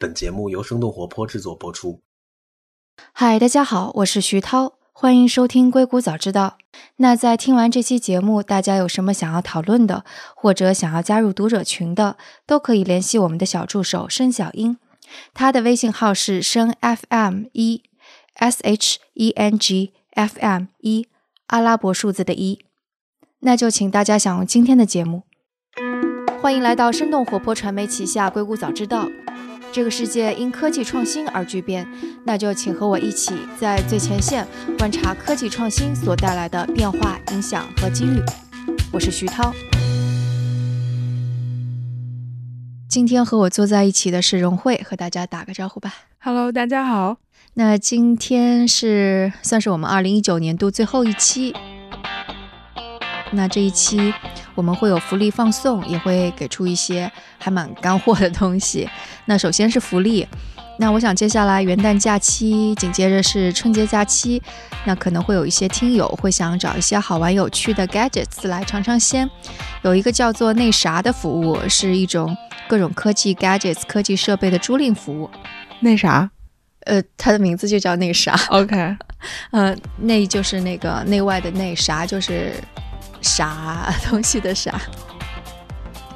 本节目由生动活泼制作播出。嗨，大家好，我是徐涛，欢迎收听《硅谷早知道》。那在听完这期节目，大家有什么想要讨论的，或者想要加入读者群的，都可以联系我们的小助手申小英，他的微信号是申 FM 一 S H E N G F M 一阿拉伯数字的一。那就请大家享用今天的节目。欢迎来到生动活泼传媒旗下《硅谷早知道》。这个世界因科技创新而巨变，那就请和我一起在最前线观察科技创新所带来的变化、影响和机遇。我是徐涛。今天和我坐在一起的是荣慧，和大家打个招呼吧。Hello，大家好。那今天是算是我们二零一九年度最后一期。那这一期我们会有福利放送，也会给出一些还蛮干货的东西。那首先是福利，那我想接下来元旦假期，紧接着是春节假期，那可能会有一些听友会想找一些好玩有趣的 gadgets 来尝尝鲜。有一个叫做那啥的服务，是一种各种科技 gadgets 科技设备的租赁服务。那啥呃，它的名字就叫那啥。，OK，呃，内就是那个内外的内，啥就是啥 东西的啥。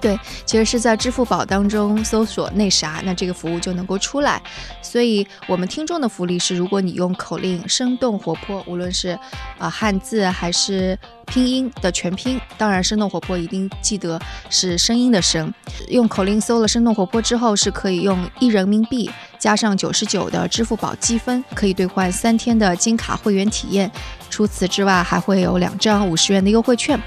对，其实是在支付宝当中搜索“那啥”，那这个服务就能够出来。所以，我们听众的福利是，如果你用口令生动活泼，无论是啊、呃汉字还是拼音的全拼，当然生动活泼一定记得是声音的声。用口令搜了生动活泼之后，是可以用一人民币加上九十九的支付宝积分，可以兑换三天的金卡会员体验。除此之外，还会有两张五十元的优惠券。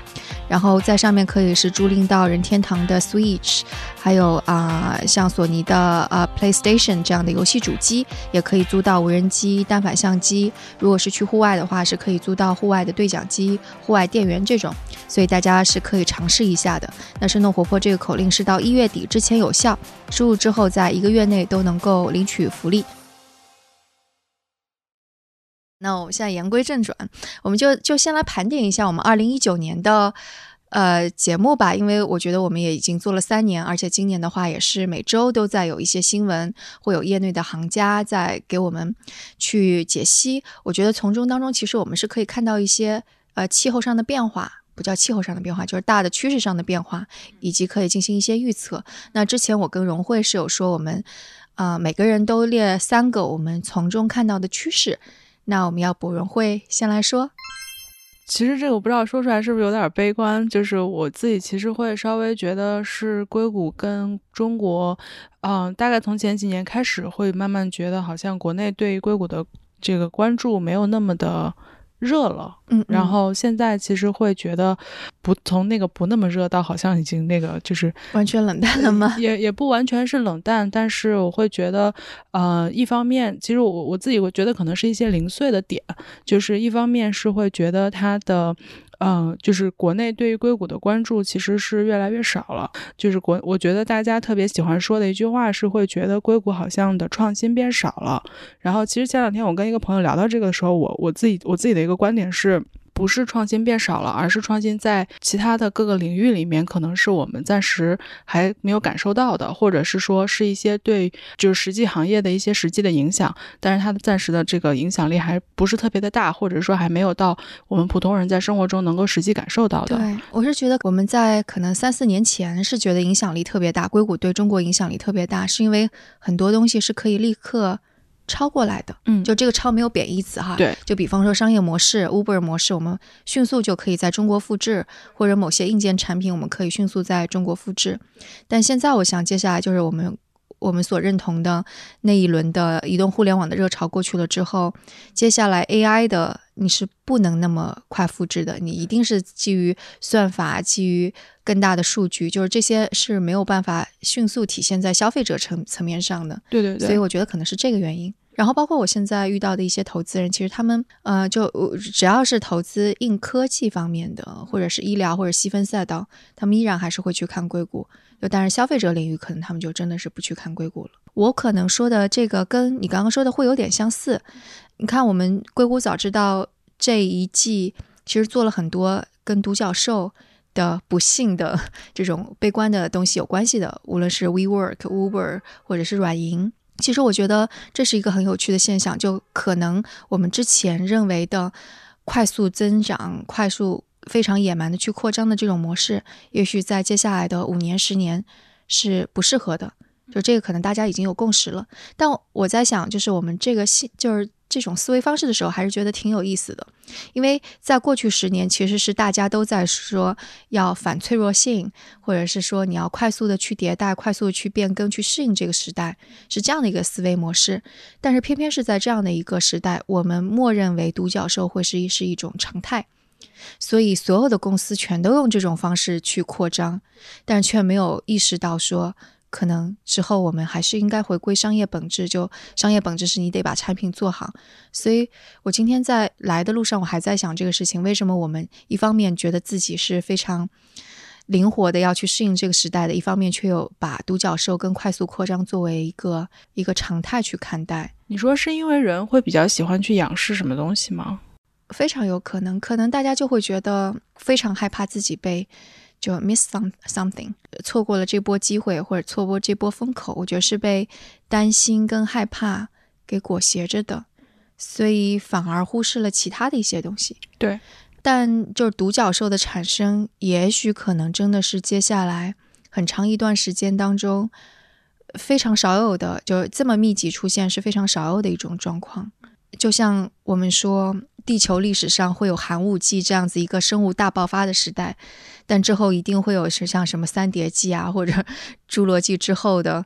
然后在上面可以是租赁到任天堂的 Switch，还有啊、像索尼的啊 PlayStation 这样的游戏主机，也可以租到无人机、单反相机。如果是去户外的话，是可以租到户外的对讲机、户外电源这种，所以大家是可以尝试一下的。那生动活泼这个口令是到一月底之前有效，输入之后在一个月内都能够领取福利。那我们现在言归正传，我们就就先来盘点一下我们二零一九年的呃节目吧，因为我觉得我们也已经做了三年，而且今年的话也是每周都在有一些新闻，会有业内的行家在给我们去解析。我觉得从中当中，其实我们是可以看到一些呃气候上的变化。不叫气候上的变化，就是大的趋势上的变化，以及可以进行一些预测。那之前我跟荣慧是有说，我们啊、呃每个人都列三个我们从中看到的趋势。那我们要不荣慧先来说，其实这个我不知道说出来是不是有点悲观，就是我自己其实会稍微觉得是硅谷跟中国，嗯、大概从前几年开始会慢慢觉得好像国内对于硅谷的这个关注没有那么的热了。嗯，然后现在其实会觉得不从那个不那么热到好像已经那个就是完全冷淡了吗？也也不完全是冷淡，但是我会觉得，呃，一方面，其实我我自己会觉得可能是一些零碎的点，就是一方面是会觉得它的。嗯，就是国内对于硅谷的关注其实是越来越少了。就是国，我觉得大家特别喜欢说的一句话是会觉得硅谷好像的创新变少了。然后，其实前两天我跟一个朋友聊到这个的时候，我我自己我自己的一个观点是。不是创新变少了，而是创新在其他的各个领域里面，可能是我们暂时还没有感受到的，或者是说是一些对就是实际行业的一些实际的影响，但是它的暂时的这个影响力还不是特别的大，或者说还没有到我们普通人在生活中能够实际感受到的。对，我是觉得我们在可能三四年前是觉得影响力特别大，硅谷对中国影响力特别大，是因为很多东西是可以立刻抄过来的。嗯，就这个抄没有贬义词哈，对，就比方说商业模式、Uber 模式，我们迅速就可以在中国复制，或者某些硬件产品，我们可以迅速在中国复制。但现在我想，接下来就是我们我们所认同的那一轮的移动互联网的热潮过去了之后，接下来 AI 的你是不能那么快复制的，你一定是基于算法、基于更大的数据，就是这些是没有办法迅速体现在消费者层层面上的。对对对，所以我觉得可能是这个原因。然后包括我现在遇到的一些投资人，其实他们呃，就呃只要是投资硬科技方面的，或者是医疗或者细分赛道，他们依然还是会去看硅谷。就但是消费者领域，可能他们就真的是不去看硅谷了。我可能说的这个跟你刚刚说的会有点相似。你看，我们硅谷早知道这一季其实做了很多跟独角兽的不幸的这种悲观的东西有关系的，无论是 WeWork、Uber 或者是软银。其实我觉得这是一个很有趣的现象，就可能我们之前认为的快速增长、快速非常野蛮的去扩张的这种模式，也许在接下来的五年、十年是不适合的。就这个可能大家已经有共识了，但我在想，就是我们这个系就是。这种思维方式的时候，还是觉得挺有意思的，因为在过去十年，其实是大家都在说要反脆弱性，或者是说你要快速的去迭代、快速的去变更、去适应这个时代，是这样的一个思维模式。但是偏偏是在这样的一个时代，我们默认为独角兽会是一是一种常态，所以所有的公司全都用这种方式去扩张，但却没有意识到说。可能之后我们还是应该回归商业本质，就商业本质是你得把产品做好。所以我今天在来的路上，我还在想这个事情：为什么我们一方面觉得自己是非常灵活的要去适应这个时代的，一方面却又把独角兽跟快速扩张作为一个一个常态去看待？你说是因为人会比较喜欢去仰视什么东西吗？非常有可能，可能大家就会觉得非常害怕自己被。就 miss some something，错过了这波机会或者错过这波风口，我觉得是被担心跟害怕给裹挟着的，所以反而忽视了其他的一些东西。对，但就是独角兽的产生，也许可能真的是接下来很长一段时间当中非常少有的，就这么密集出现是非常少有的一种状况。就像我们说。地球历史上会有寒武纪这样子一个生物大爆发的时代，但之后一定会有是像什么三叠纪啊，或者侏罗纪之后的，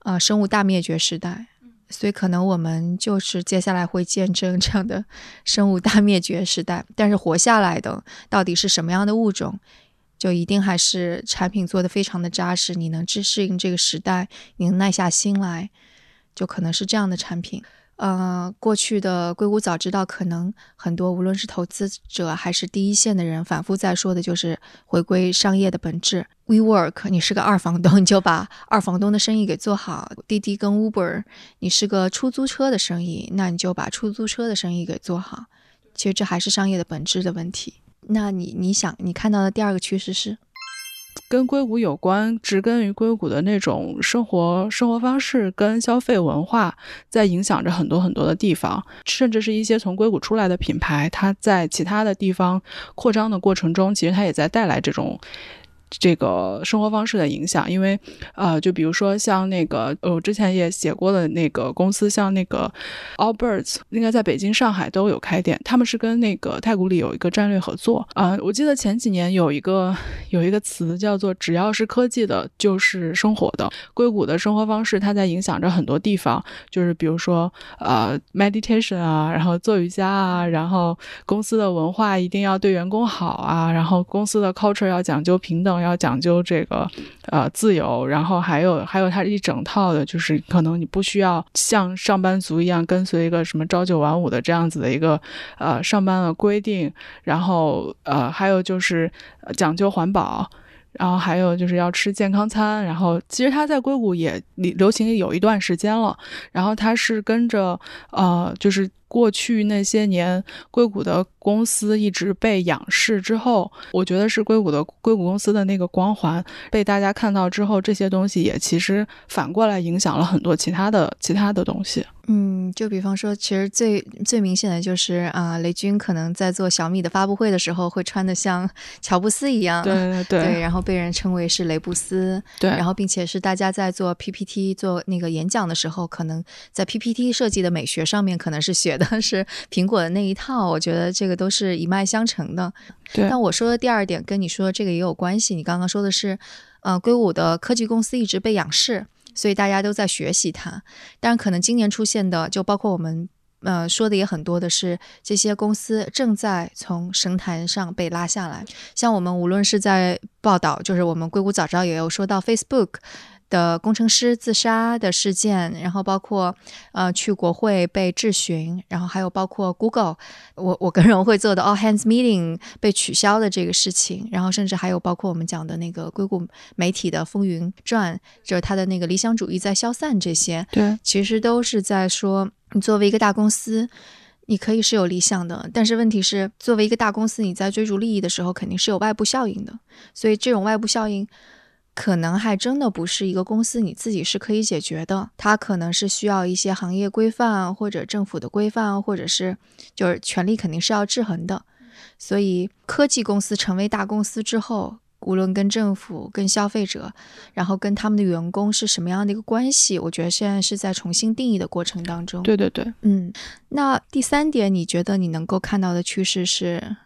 呃，生物大灭绝时代。所以可能我们就是接下来会见证这样的生物大灭绝时代。但是活下来的到底是什么样的物种，就一定还是产品做的非常的扎实，你能适适应这个时代，你能耐下心来，就可能是这样的产品。呃，过去的硅谷早知道，可能很多无论是投资者还是第一线的人，反复在说的就是回归商业的本质。WeWork，你是个二房东，你就把二房东的生意给做好；滴滴跟 Uber，你是个出租车的生意，那你就把出租车的生意给做好。其实这还是商业的本质的问题。那你你想，你看到的第二个趋势是？跟硅谷有关，植根于硅谷的那种生活生活方式跟消费文化，在影响着很多很多的地方，甚至是一些从硅谷出来的品牌，它在其他的地方扩张的过程中，其实它也在带来这种。这个生活方式的影响，因为，呃，就比如说像那个呃，我之前也写过的那个公司，像那个 Allbirds，应该在北京、上海都有开店。他们是跟那个太古里有一个战略合作啊。我记得前几年有一个有一个词叫做“只要是科技的，就是生活的”。硅谷的生活方式，它在影响着很多地方，就是比如说呃，meditation 啊，然后做瑜伽啊，然后公司的文化一定要对员工好啊，然后公司的 culture 要讲究平等。要讲究这个，呃，自由，然后还有还有它一整套的，就是可能你不需要像上班族一样跟随一个什么朝九晚五的这样子的一个呃上班的规定，然后呃还有就是讲究环保，然后还有就是要吃健康餐，然后其实它在硅谷也流行有一段时间了，然后它是跟着呃就是过去那些年硅谷的。公司一直被仰视之后，我觉得是硅谷的硅谷公司的那个光环被大家看到之后，这些东西也其实反过来影响了很多其他的其他的东西。嗯，就比方说，其实最最明显的就是啊，雷军可能在做小米的发布会的时候，会穿的像乔布斯一样，对对 对，然后被人称为是雷布斯，对，然后并且是大家在做 PPT 做那个演讲的时候，可能在 PPT 设计的美学上面，可能是学的是苹果的那一套。我觉得这个。这个都是一脉相承的，对。但我说的第二点跟你说的这个也有关系。你刚刚说的是，呃，硅谷的科技公司一直被仰视，所以大家都在学习它。但可能今年出现的，就包括我们呃说的也很多的是，这些公司正在从神坛上被拉下来。像我们无论是在报道，就是我们硅谷早知道也有说到 Facebook。的工程师自杀的事件，然后包括呃去国会被质询，然后还有包括 Google，我我跟人会做的 All Hands Meeting 被取消的这个事情，然后甚至还有包括我们讲的那个硅谷媒体的风云传，就是他的那个理想主义在消散这些，对，其实都是在说，你作为一个大公司，你可以是有理想的，但是问题是，作为一个大公司，你在追逐利益的时候，肯定是有外部效应的，所以这种外部效应。可能还真的不是一个公司你自己是可以解决的，它可能是需要一些行业规范或者政府的规范，或者是就是权力肯定是要制衡的。所以科技公司成为大公司之后，无论跟政府、跟消费者，然后跟他们的员工是什么样的一个关系，我觉得现在是在重新定义的过程当中。对对对，嗯，那第三点，你觉得你能够看到的趋势是？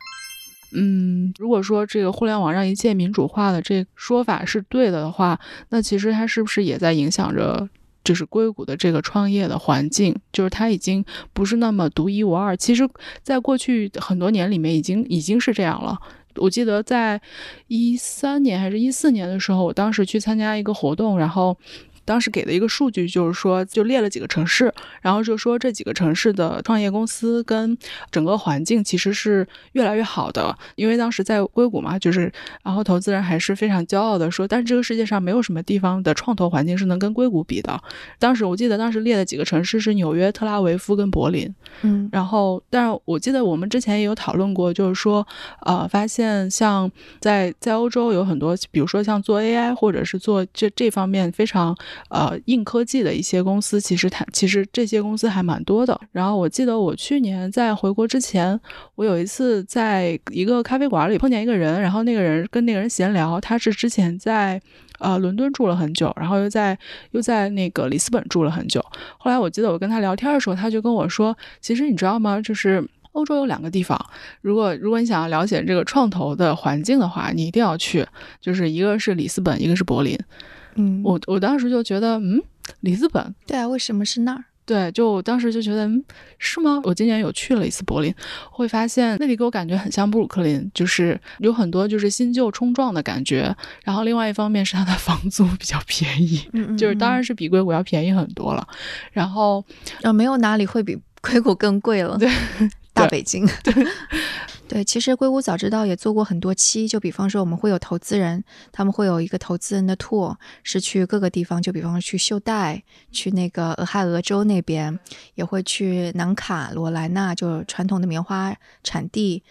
嗯，如果说这个互联网让一切民主化的这说法是对的的话，那其实它是不是也在影响着，就是硅谷的这个创业的环境？就是它已经不是那么独一无二。其实，在过去很多年里面，已经已经是这样了。我记得在一三年还是一四年的时候，我当时去参加一个活动，然后。当时给的一个数据就是说，就列了几个城市，然后就说这几个城市的创业公司跟整个环境其实是越来越好的。因为当时在硅谷嘛，就是然后投资人还是非常骄傲的说，但是这个世界上没有什么地方的创投环境是能跟硅谷比的。当时我记得当时列的几个城市是纽约、特拉维夫跟柏林。嗯，然后但是我记得我们之前也有讨论过，就是说，呃，发现像在在欧洲有很多，比如说像做 AI 或者是做这这方面非常。呃，硬科技的一些公司，其实它其实这些公司还蛮多的。然后我记得我去年在回国之前，我有一次在一个咖啡馆里碰见一个人，然后那个人跟那个人闲聊，他是之前在呃伦敦住了很久，然后又在又在那个里斯本住了很久。后来我记得我跟他聊天的时候，他就跟我说，其实你知道吗？就是欧洲有两个地方，如果如果你想要了解这个创投的环境的话，你一定要去，就是一个是里斯本，一个是柏林。嗯，我我当时就觉得，嗯，里斯本，对啊，为什么是那儿？对，就我当时就觉得，嗯，是吗？我今年有去了一次柏林，会发现那里给我感觉很像布鲁克林，就是有很多就是新旧冲撞的感觉。然后另外一方面是它的房租比较便宜，就是当然是比硅谷要便宜很多了。然后，啊，没有哪里会比硅谷更贵了。对。大北京，对。对，其实硅谷早知道也做过很多期，就比方说我们会有投资人，他们会有一个投资人的 tour，是去各个地方，就比方说去秀带，去那个俄亥俄州那边，也会去南卡罗来纳，就传统的棉花产地，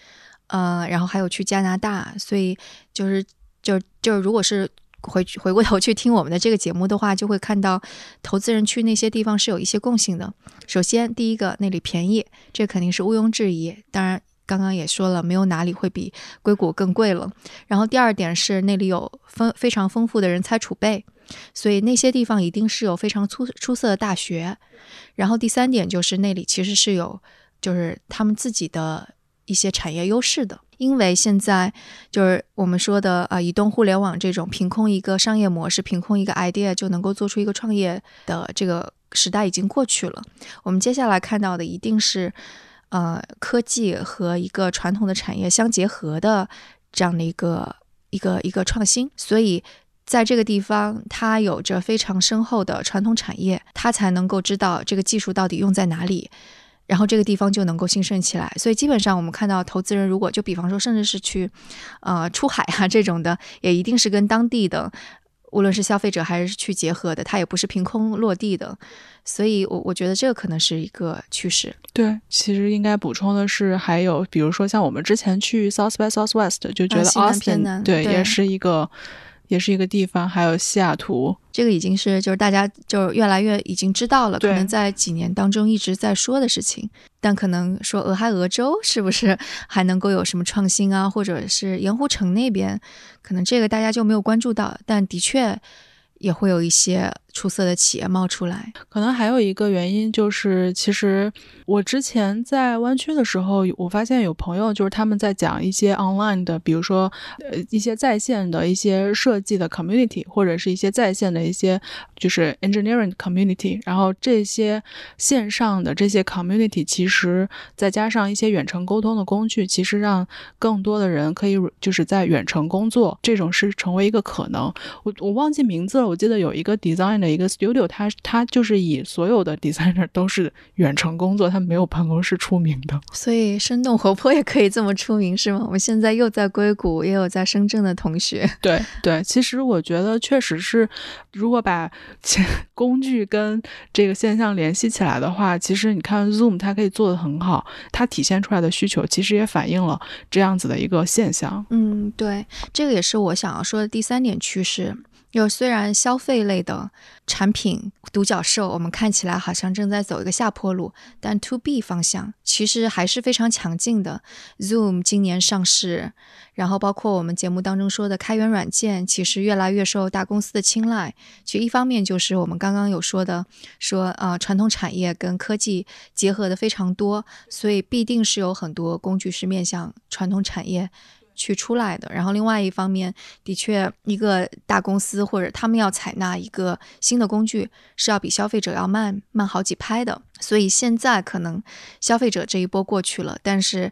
呃，然后还有去加拿大，所以就是就就是如果是。回回过头去听我们的这个节目的话，就会看到投资人去那些地方是有一些共性的。首先，第一个那里便宜，这肯定是毋庸置疑。当然，刚刚也说了，没有哪里会比硅谷更贵了。然后第二点是那里有丰非常丰富的人才储备，所以那些地方一定是有非常出出色的大学。然后第三点就是那里其实是有就是他们自己的一些产业优势的。因为现在就是我们说的啊，移动互联网这种凭空一个商业模式、凭空一个 idea 就能够做出一个创业的这个时代已经过去了。我们接下来看到的一定是，呃，科技和一个传统的产业相结合的这样的一个一个一个创新。所以在这个地方，它有着非常深厚的传统产业，它才能够知道这个技术到底用在哪里。然后这个地方就能够兴盛起来，所以基本上我们看到投资人如果就比方说甚至是去，呃出海啊这种的，也一定是跟当地的，无论是消费者还是去结合的，它也不是凭空落地的，所以我我觉得这个可能是一个趋势。对，其实应该补充的是，还有比如说像我们之前去 South by Southwest 就觉得 Austin 对也是一个。也是一个地方，还有西雅图，这个已经是就是大家就越来越已经知道了，可能在几年当中一直在说的事情。但可能说俄亥俄州是不是还能够有什么创新啊，或者是盐湖城那边，可能这个大家就没有关注到，但的确也会有一些。出色的企业冒出来，可能还有一个原因就是，其实我之前在湾区的时候，我发现有朋友就是他们在讲一些 online 的，比如说呃一些在线的一些设计的 community，或者是一些在线的一些就是 engineering community，然后这些线上的这些 community，其实再加上一些远程沟通的工具，其实让更多的人可以就是在远程工作，这种是成为一个可能。我我忘记名字了，我记得有一个 design。的一个 studio，它它就是以所有的 designer 都是远程工作，它没有办公室出名的。所以生动活泼也可以这么出名，是吗？我们现在又在硅谷，也有在深圳的同学。对对，其实我觉得确实是，如果把 工具跟这个现象联系起来的话，其实你看 Zoom 它可以做的很好，它体现出来的需求其实也反映了这样子的一个现象。嗯，对，这个也是我想要说的第三点趋势。有虽然消费类的产品独角兽，我们看起来好像正在走一个下坡路，但 To B 方向其实还是非常强劲的。Zoom 今年上市，然后包括我们节目当中说的开源软件，其实越来越受大公司的青睐。其实一方面就是我们刚刚有说的，说呃传统产业跟科技结合的非常多，所以必定是有很多工具是面向传统产业。去出来的，然后另外一方面，的确，一个大公司或者他们要采纳一个新的工具，是要比消费者要慢慢好几拍的。所以现在可能消费者这一波过去了，但是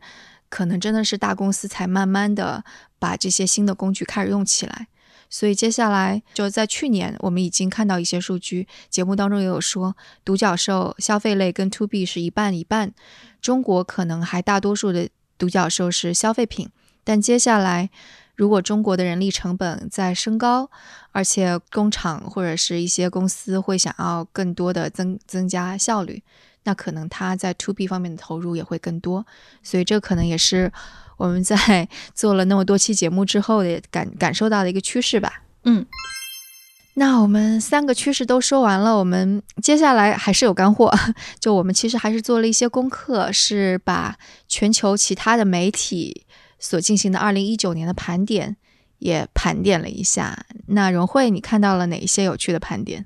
可能真的是大公司才慢慢的把这些新的工具开始用起来。所以接下来就在去年，我们已经看到一些数据，节目当中也有说，独角兽消费类跟 To B 是一半一半，中国可能还大多数的独角兽是消费品。但接下来，如果中国的人力成本在升高，而且工厂或者是一些公司会想要更多的增增加效率，那可能它在 to B 方面的投入也会更多。所以这可能也是我们在 做了那么多期节目之后的感感受到的一个趋势吧。嗯，那我们三个趋势都说完了，我们接下来还是有干货。就我们其实还是做了一些功课，是把全球其他的媒体。所进行的二零一九年的盘点也盘点了一下。那荣慧，你看到了哪一些有趣的盘点？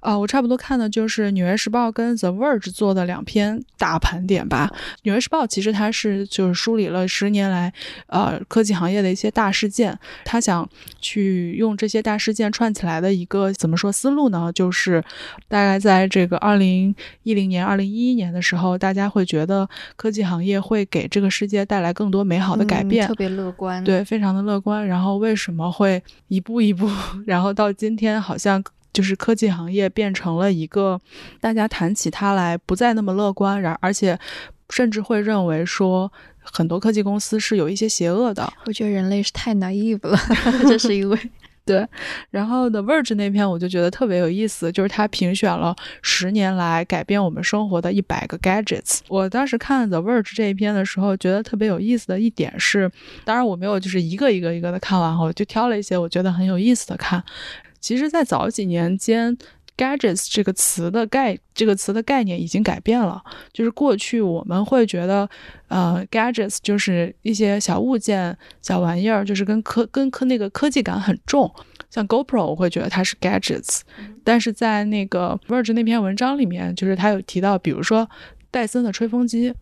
啊，我差不多看的就是《纽约时报》跟《The Verge》做的两篇大盘点吧。《纽约时报》其实它是就是梳理了十年来，呃，科技行业的一些大事件。他想去用这些大事件串起来的一个怎么说思路呢？就是大概在这个二零一零年、二零一一年的时候，大家会觉得科技行业会给这个世界带来更多美好的改变，特别乐观，对，非常的乐观。然后为什么会一步一步，然后到今天好像？就是科技行业变成了一个大家谈起它来不再那么乐观，然而且甚至会认为说很多科技公司是有一些邪恶的。我觉得人类是太 naive 了，这是因为 对。然后 The Verge 那篇我就觉得特别有意思，就是他评选了十年来改变我们生活的一百个 gadgets。我当时看 The Verge 这一篇的时候，觉得特别有意思的一点是，当然我没有就是一个一个一个的看完后，就挑了一些我觉得很有意思的看。其实，在早几年间，gadgets 这个词的概这个词的概念已经改变了。就是过去我们会觉得，呃，gadgets 就是一些小物件、小玩意儿，就是跟科跟科那个科技感很重。像 GoPro，我会觉得它是 gadgets。但是在那个 Verge 那篇文章里面，就是他有提到，比如说戴森的吹风机，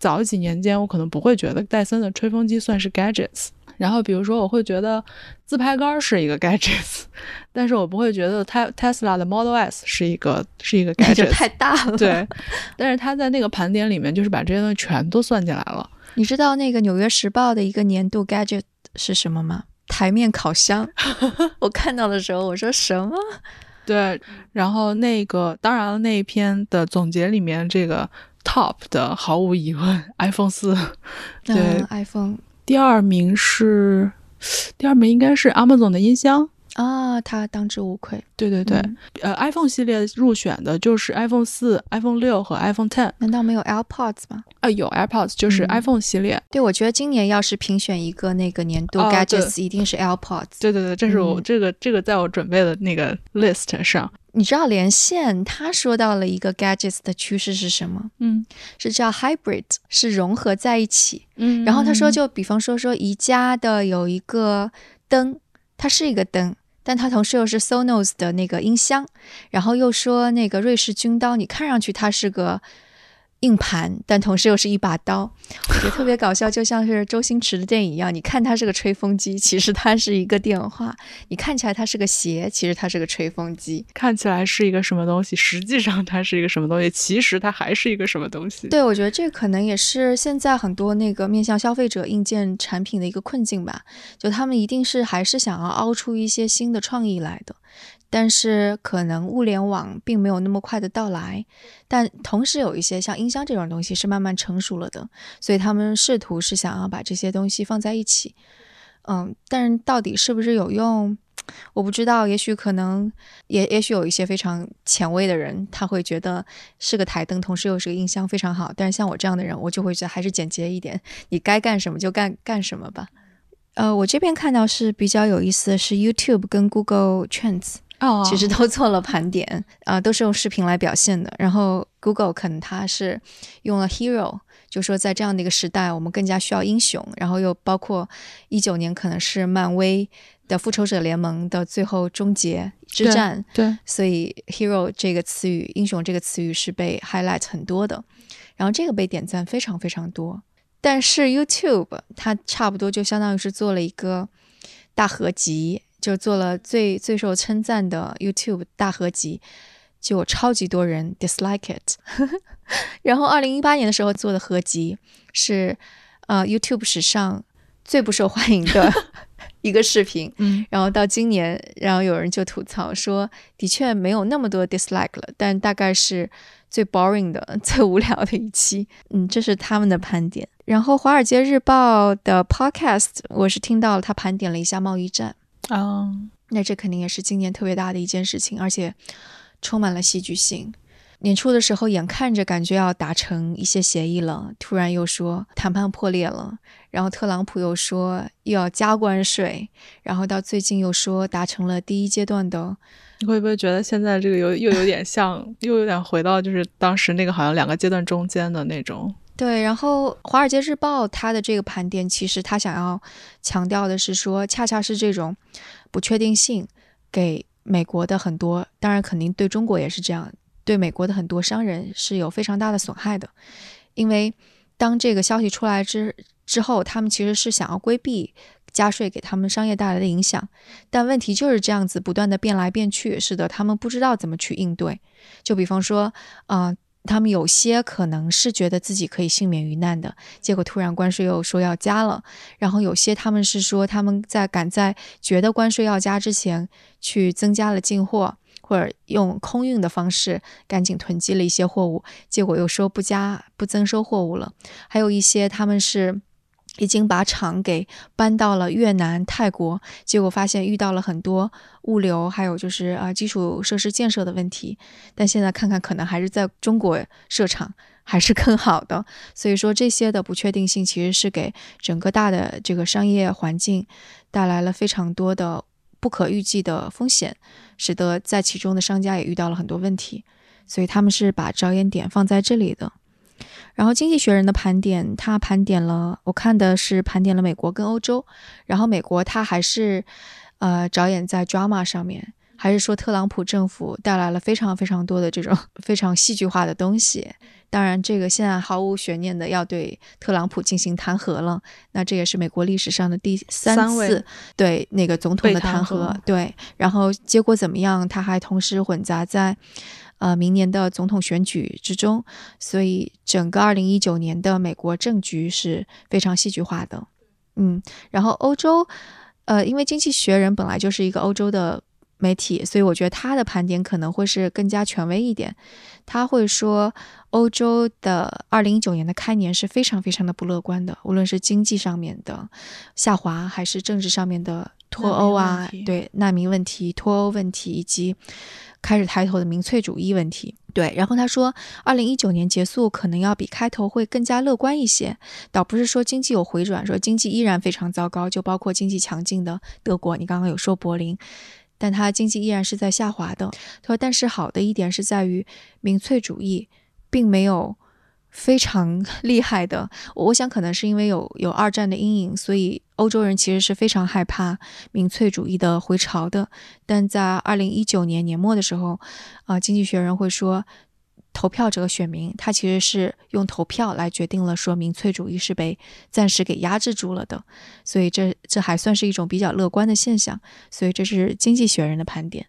早几年间我可能不会觉得戴森的吹风机算是 gadgets。然后，比如说，我会觉得自拍杆是一个 gadget，但是我不会觉得 Te Tesla 的 Model S 是一个是一个 gadget，太大了。对，但是他在那个盘点里面，就是把这些东西全都算进来了。你知道那个《纽约时报》的一个年度 gadget 是什么吗？台面烤箱。我看到的时候，我说什么？对，然后那个当然了，那一篇的总结里面，这个 top 的毫无疑问 iPhone 四。对，iPhone。第二名是，第二名应该是 Amazon 的音箱。啊，它当之无愧。对对对，呃，iPhone 系列入选的就是 iPhone 四、iPhone 六和 iPhone Ten。难道没有 AirPods 吗？啊，有 AirPods，就是 iPhone 系列。对，我觉得今年要是评选一个那个年度 Gadgets，一定是 AirPods。对对对，这是我这个这个在我准备的那个 list 上。你知道连线他说到了一个 gadgets 的趋势是什么？嗯，是叫 hybrid，是融合在一起。嗯，然后他说，就比方说说宜家的有一个灯，它是一个灯，但他同时又是 Sonos 的那个音箱。然后又说那个瑞士军刀，你看上去它是个。硬盘，但同时又是一把刀，我觉得特别 搞笑，就像是周星驰的电影一样。你看它是个吹风机，其实它是一个电话；你看起来它是个鞋，其实它是个吹风机。看起来是一个什么东西，实际上它是一个什么东西，其实它还是一个什么东西。对，我觉得这可能也是现在很多那个面向消费者硬件产品的一个困境吧。就他们一定是还是想要凹出一些新的创意来的。但是可能物联网并没有那么快的到来，但同时有一些像音箱这种东西是慢慢成熟了的，所以他们试图是想要把这些东西放在一起。嗯，但是到底是不是有用，我不知道。也许可能，也也许有一些非常前卫的人，他会觉得是个台灯，同时又是个音箱，非常好。但是像我这样的人，我就会觉得还是简洁一点，你该干什么就干干什么吧。呃，我这边看到是比较有意思的是 YouTube 跟 Google Trends，哦其实都做了盘点，啊、都是用视频来表现的。然后 Google 可能它是用了 Hero，就说在这样的一个时代，我们更加需要英雄。然后又包括一九年可能是漫威的复仇者联盟的最后终结之对战，对，所以 hero 这个词语，英雄这个词语是被 highlight 很多的，然后这个被点赞非常非常多。但是 YouTube 它差不多就相当于是做了一个大合集，就做了最最受称赞的 YouTube 大合集，就有超级多人 dislike it。然后二零一八年的时候做的合集是呃 YouTube 史上最不受欢迎的 一个视频，嗯然后到今年，然后有人就吐槽说，的确没有那么多 dislike 了，但大概是最 boring 的、最无聊的一期。嗯，这是他们的盘点。然后《华尔街日报》的 podcast，我是听到了他盘点了一下贸易战，啊，那这肯定也是今年特别大的一件事情，而且充满了戏剧性。年初的时候，眼看着感觉要达成一些协议了，突然又说谈判破裂了，然后特朗普又说又要加关税，然后到最近又说达成了第一阶段的，你会不会觉得现在这个有又有点像，又有点回到就是当时那个好像两个阶段中间的那种？对，然后《华尔街日报》它的这个盘点，其实它想要强调的是说，恰恰是这种不确定性给美国的很多，当然肯定对中国也是这样，对美国的很多商人是有非常大的损害的，因为当这个消息出来之之后，他们其实是想要规避加税给他们商业带来的影响，但问题就是这样子不断的变来变去，使得他们不知道怎么去应对。就比方说，啊、他们有些可能是觉得自己可以幸免于难的，结果突然关税又说要加了，然后有些他们是说他们在赶在觉得关税要加之前去增加了进货，或者用空运的方式赶紧囤积了一些货物，结果又说不加不增收货物了，还有一些他们是。已经把厂给搬到了越南、泰国，结果发现遇到了很多物流，还有就是啊、基础设施建设的问题。但现在看看，可能还是在中国设厂还是更好的。所以说，这些的不确定性其实是给整个大的这个商业环境带来了非常多的不可预计的风险，使得在其中的商家也遇到了很多问题。所以他们是把着眼点放在这里的。然后，《经济学人》的盘点，它盘点了，我看的是盘点了美国跟欧洲。然后，美国它还是呃着眼在 drama 上面，还是说特朗普政府带来了非常非常多的这种 非常戏剧化的东西。当然，这个现在毫无悬念的要对特朗普进行弹劾了。那这也是美国历史上的第三次对那个总统的被弹。劾对，然后结果怎么样？他还同时混杂在呃明年的总统选举之中，所以整个二零一九年的美国政局是非常戏剧化的。嗯，然后欧洲，呃，因为《经济学人》本来就是一个欧洲的媒体，所以我觉得他的盘点可能会是更加权威一点。他会说，欧洲的二零一九年的开年是非常非常的不乐观的，无论是经济上面的下滑，还是政治上面的脱欧啊对难民问题、脱欧问题，以及开始抬头的民粹主义问题。对，然后他说，二零一九年结束可能要比开头会更加乐观一些，倒不是说经济有回转，说经济依然非常糟糕，就包括经济强劲的德国，你刚刚有说柏林，但它经济依然是在下滑的。他说，但是好的一点是在于民粹主义并没有非常 厉害的，我我想可能是因为有有二战的阴影，所以欧洲人其实是非常害怕民粹主义的回潮的。但在二零一九年年末的时候，啊、经济学人会说。投票这个选民，他其实是用投票来决定了说民粹主义是被暂时给压制住了的，所以这这还算是一种比较乐观的现象。所以这是经济学人的盘点。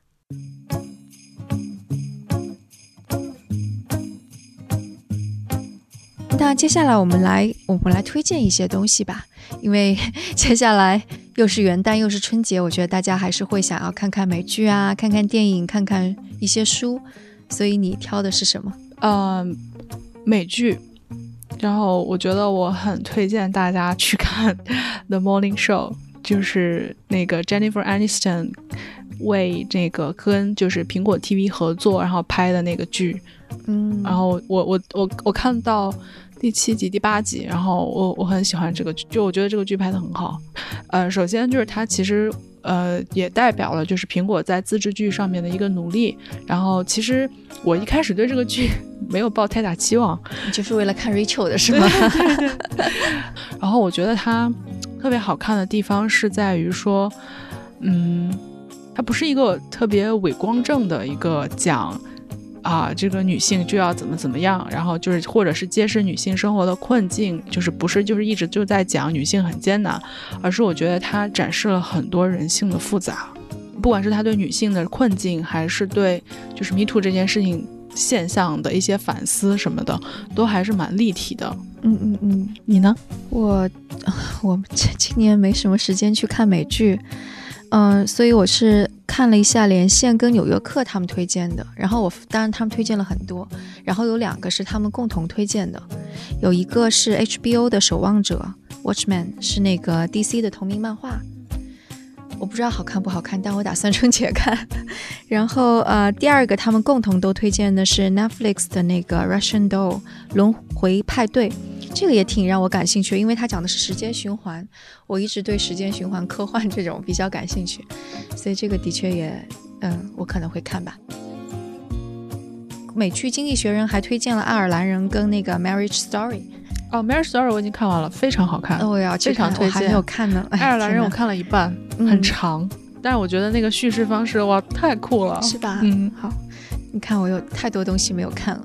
那接下来我们来我们来推荐一些东西吧，因为 接下来又是元旦又是春节，我觉得大家还是会想要看看美剧啊，看看电影，看看一些书。所以你挑的是什么？呃，美剧。然后我觉得我很推荐大家去看 《The Morning Show》，就是那个 Jennifer Aniston 为那个跟就是苹果 TV 合作，然后拍的那个剧。嗯，然后我我我我看到第七集、第八集，然后我我很喜欢这个剧，就我觉得这个剧拍的很好。呃，首先就是它其实呃也代表了就是苹果在自制剧上面的一个努力。然后其实我一开始对这个剧没有抱太大期望，就是为了看 Rachel 的是吗？然后我觉得它特别好看的地方是在于说，嗯，它不是一个特别伪光正的一个讲。啊，这个女性就要怎么怎么样，然后就是或者是揭示女性生活的困境，就是不是就是一直就在讲女性很艰难，而是我觉得它展示了很多人性的复杂，不管是他对女性的困境，还是对就是 Me Too 这件事情现象的一些反思什么的，都还是蛮立体的。嗯嗯嗯，你呢？我我今年没什么时间去看美剧。嗯，所以我是看了一下连线跟纽约客他们推荐的，然后我当然他们推荐了很多，然后有两个是他们共同推荐的，有一个是 HBO 的《守望者》（Watchman），是那个 DC 的同名漫画，我不知道好看不好看，但我打算春节看。然后呃，第二个他们共同都推荐的是 Netflix 的那个《Russian Doll》轮回派对。这个也挺让我感兴趣，因为它讲的是时间循环，我一直对时间循环科幻这种比较感兴趣，所以这个的确也，嗯，我可能会看吧。美剧《经济学人》还推荐了《爱尔兰人》跟那个《Marriage Story》。哦，《Marriage Story》我已经看完了，非常好看。我要非常推荐。还没有看呢，《爱尔兰人》我看了一半，很长，但是我觉得那个叙事方式哇，太酷了，是吧？嗯，好，你看我有太多东西没有看了。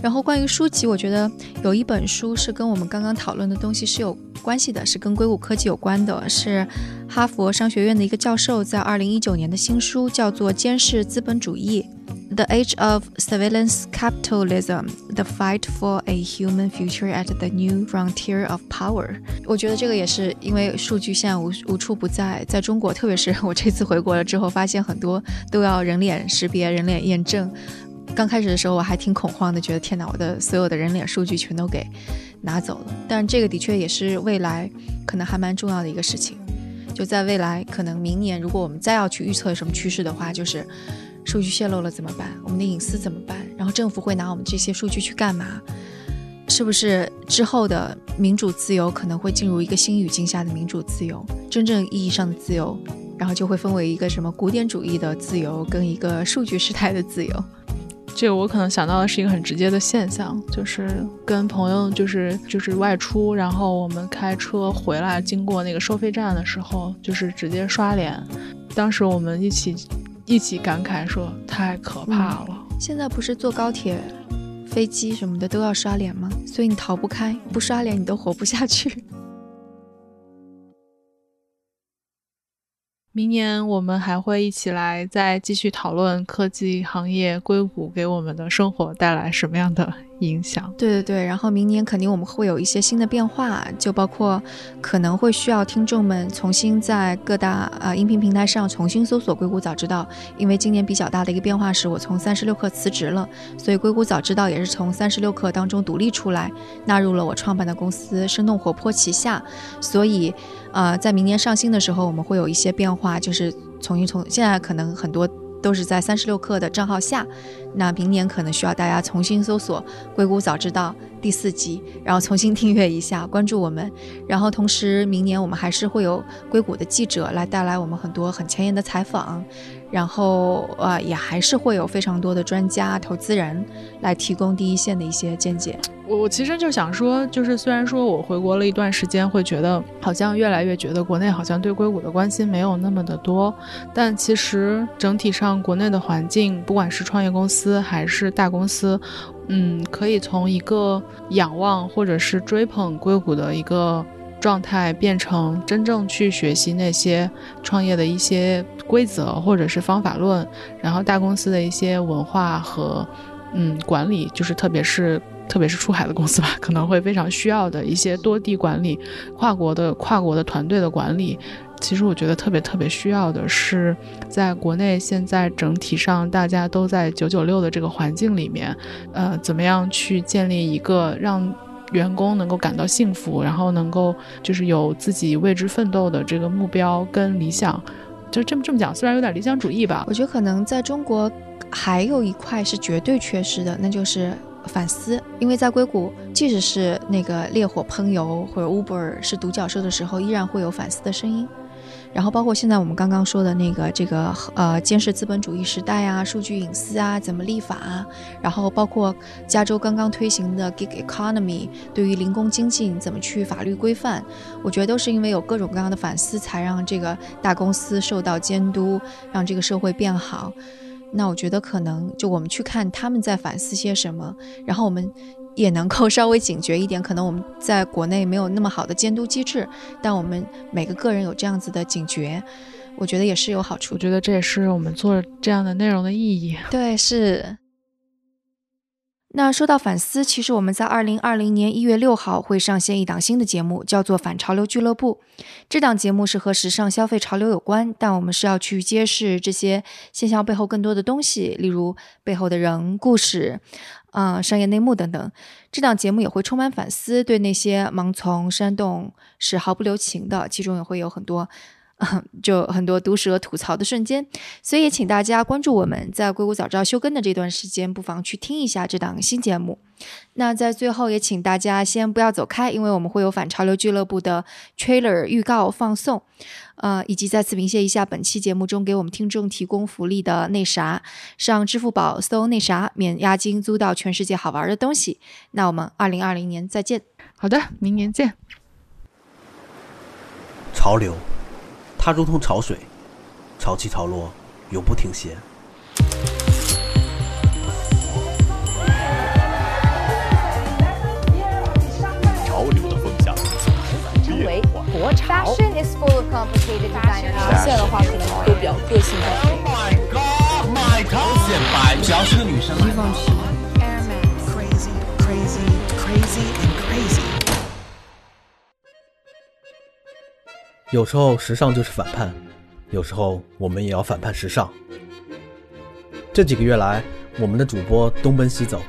然后关于书籍，我觉得有一本书是跟我们刚刚讨论的东西是有关系的，是跟硅谷科技有关的，是哈佛商学院的一个教授在二零一九年的新书，叫做《监视资本主义：The Age of Surveillance Capitalism: The Fight for a Human Future at the New Frontier of Power》。我觉得这个也是因为数据现在无无处不在，在中国，特别是我这次回国了之后，发现很多都要人脸识别、人脸验证。刚开始的时候我还挺恐慌的，觉得天哪，我的所有的人脸数据全都给拿走了。但这个的确也是未来可能还蛮重要的一个事情。就在未来，可能明年如果我们再要去预测什么趋势的话，就是数据泄露了怎么办？我们的隐私怎么办？然后政府会拿我们这些数据去干嘛？是不是之后的民主自由可能会进入一个新语境下的民主自由？真正意义上的自由，然后就会分为一个什么古典主义的自由跟一个数据时代的自由。这个我可能想到的是一个很直接的现象，就是跟朋友就是就是外出，然后我们开车回来，经过那个收费站的时候，就是直接刷脸。当时我们一起一起感慨说太可怕了。现在不是坐高铁、飞机什么的都要刷脸吗？所以你逃不开，不刷脸你都活不下去。明年我们还会一起来再继续讨论科技行业硅谷给我们的生活带来什么样的。影响对对对，然后明年肯定我们会有一些新的变化，就包括可能会需要听众们重新在各大呃音频平台上重新搜索《硅谷早知道》，因为今年比较大的一个变化是我从三十六氪辞职了，所以《硅谷早知道》也是从三十六氪当中独立出来，纳入了我创办的公司生动活泼旗下，所以呃在明年上新的时候我们会有一些变化，就是重新从现在可能很多。都是在三十六氪的账号下，那明年可能需要大家重新搜索《硅谷早知道》第四集，然后重新订阅一下，关注我们。然后同时，明年我们还是会有硅谷的记者来带来我们很多很前沿的采访。然后，呃，也还是会有非常多的专家、投资人来提供第一线的一些见解。我我其实就想说，就是虽然说我回国了一段时间，会觉得好像越来越觉得国内好像对硅谷的关心没有那么的多，但其实整体上国内的环境，不管是创业公司还是大公司，嗯，可以从一个仰望或者是追捧硅谷的一个。状态变成真正去学习那些创业的一些规则或者是方法论，然后大公司的一些文化和嗯管理，就是特别是特别是出海的公司吧，可能会非常需要的一些多地管理、跨国的跨国的团队的管理。其实我觉得特别特别需要的是，在国内现在整体上大家都在九九六的这个环境里面，呃，怎么样去建立一个让。员工能够感到幸福，然后能够就是有自己为之奋斗的这个目标跟理想，就这么这么讲，虽然有点理想主义吧，我觉得可能在中国还有一块是绝对缺失的，那就是反思，因为在硅谷，即使是那个烈火烹油或者 Uber 是独角兽的时候，依然会有反思的声音。然后包括现在我们刚刚说的那个这个呃监视资本主义时代啊，数据隐私啊，怎么立法啊，然后包括加州刚刚推行的 Gig Economy，对于零工经济怎么去法律规范，我觉得都是因为有各种各样的反思，才让这个大公司受到监督，让这个社会变好。那我觉得可能就我们去看他们在反思些什么，然后我们。也能够稍微警觉一点，可能我们在国内没有那么好的监督机制，但我们每个个人有这样子的警觉，我觉得也是有好处。我觉得这也是我们做这样的内容的意义。对，是。那说到反思，其实我们在二零二零年一月六号会上线一档新的节目，叫做《反潮流俱乐部》。这档节目是和时尚消费潮流有关，但我们是要去揭示这些现象背后更多的东西，例如背后的人、故事。啊，商业内幕等等，这档节目也会充满反思，对那些盲从煽动是毫不留情的，其中也会有很多，就很多毒舌吐槽的瞬间，所以也请大家关注我们在硅谷早知道休更的这段时间，不妨去听一下这档新节目。那在最后也请大家先不要走开，因为我们会有反潮流俱乐部的 trailer 预告放送。呃，以及再次鸣谢一下本期节目中给我们听众提供福利的那啥，上支付宝搜那啥，免押金租到全世界好玩的东西。那我们二零二零年再见。好的，明年见。潮流，它如同潮水，潮起潮落，永不停歇。国潮。Fashion is full of complicated designers。现在的话可能都比较个性化。Oh my god, my god！显摆，只要是个女生。一放弃。Air Max。Crazy, crazy, crazy and crazy。有时候时尚就是反叛，有时候我们也要反叛时尚。这几个月来，我们的主播东奔西走，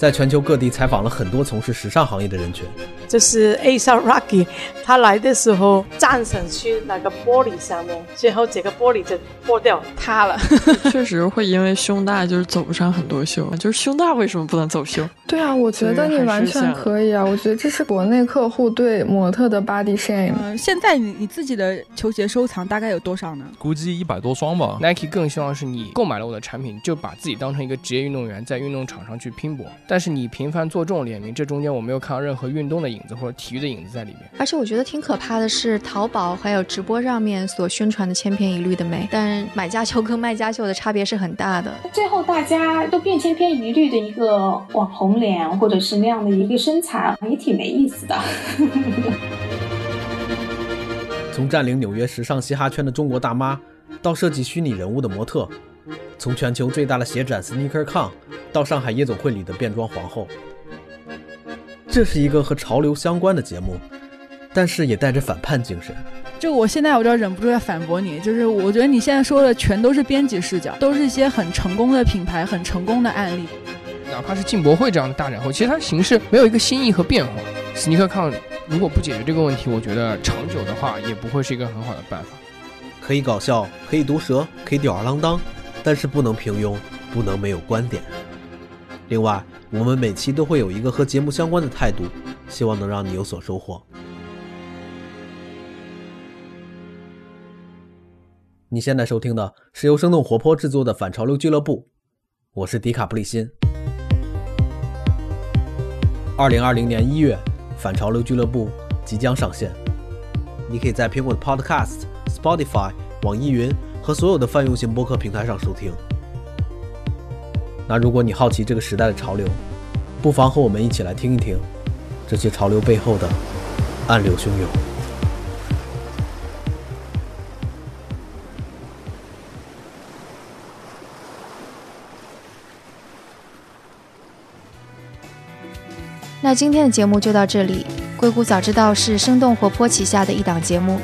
在全球各地采访了很多从事时尚行业的人群。就是 Asa Rocky，他来的时候站上去那个玻璃上面，最后这个玻璃就破掉塌了。确实会因为胸大就是走不上很多秀，就是胸大为什么不能走秀？对啊，我觉得你完全可以啊！我觉得这是国内客户对模特的 body shame。嗯，现在你你自己的球鞋收藏大概有多少呢？估计一百多双吧。Nike 更希望是你购买了我的产品，就把自己当成一个职业运动员，在运动场上去拼搏。但是你频繁做这种联名，这中间我没有看到任何运动的影。影子或者体育的影子在里面，而且我觉得挺可怕的是，淘宝还有直播上面所宣传的千篇一律的美，但买家秀跟卖家秀的差别是很大的。最后大家都变千篇一律的一个网红脸，或者是那样的一个身材，也挺没意思的。从占领纽约时尚嘻哈圈的中国大妈，到设计虚拟人物的模特，从全球最大的鞋展 SneakerCon 到上海夜总会里的变装皇后。这是一个和潮流相关的节目，但是也带着反叛精神。就我现在我就忍不住要反驳你，就是我觉得你现在说的全都是编辑视角，都是一些很成功的品牌、很成功的案例。哪怕是进博会这样的大展会，其实它形式没有一个新意和变化。SneakerCon 如果不解决这个问题，我觉得长久的话也不会是一个很好的办法。可以搞笑，可以毒舌，可以吊儿郎当，但是不能平庸，不能没有观点。另外。我们每期都会有一个和节目相关的态度，希望能让你有所收获。你现在收听的是由生动活泼制作的反潮流俱乐部，我是迪卡普里辛。二零二零年一月，反潮流俱乐部即将上线，你可以在苹果的 Podcast、Spotify、网易云和所有的泛用型播客平台上收听。那如果你好奇这个时代的潮流，不妨和我们一起来听一听这些潮流背后的暗流汹涌。那今天的节目就到这里。硅谷早知道是生动活泼旗下的一档节目。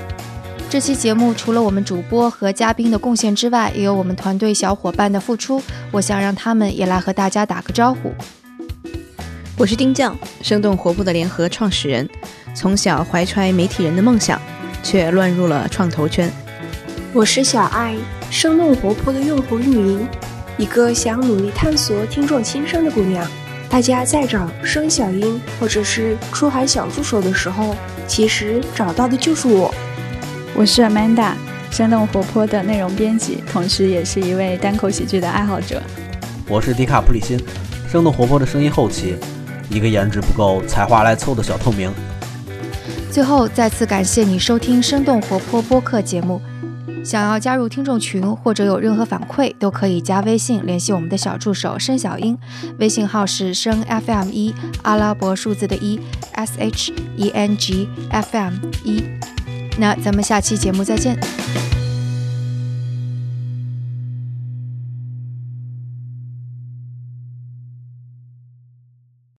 这期节目除了我们主播和嘉宾的贡献之外，也有我们团队小伙伴的付出。我想让他们也来和大家打个招呼。我是丁酱，生动活泼的联合创始人，从小怀揣媒体人的梦想，却乱入了创投圈。我是小爱，生动活泼的用户运营，一个想努力探索听众心声的姑娘。大家在找生小英或者是出海小助手的时候，其实找到的就是我。我是 Amanda，生动活泼的内容编辑，同时也是一位单口喜剧的爱好者。我是迪卡普里辛，生动活泼的声音后期，一个颜值不够、才华来凑的小透明。最后，再次感谢你收听生动活泼播客节目。想要加入听众群或者有任何反馈，都可以加微信联系我们的小助手申小英，微信号是声 FM 一阿拉伯数字的一 S H E N G F M 一。那咱们下期节目再见。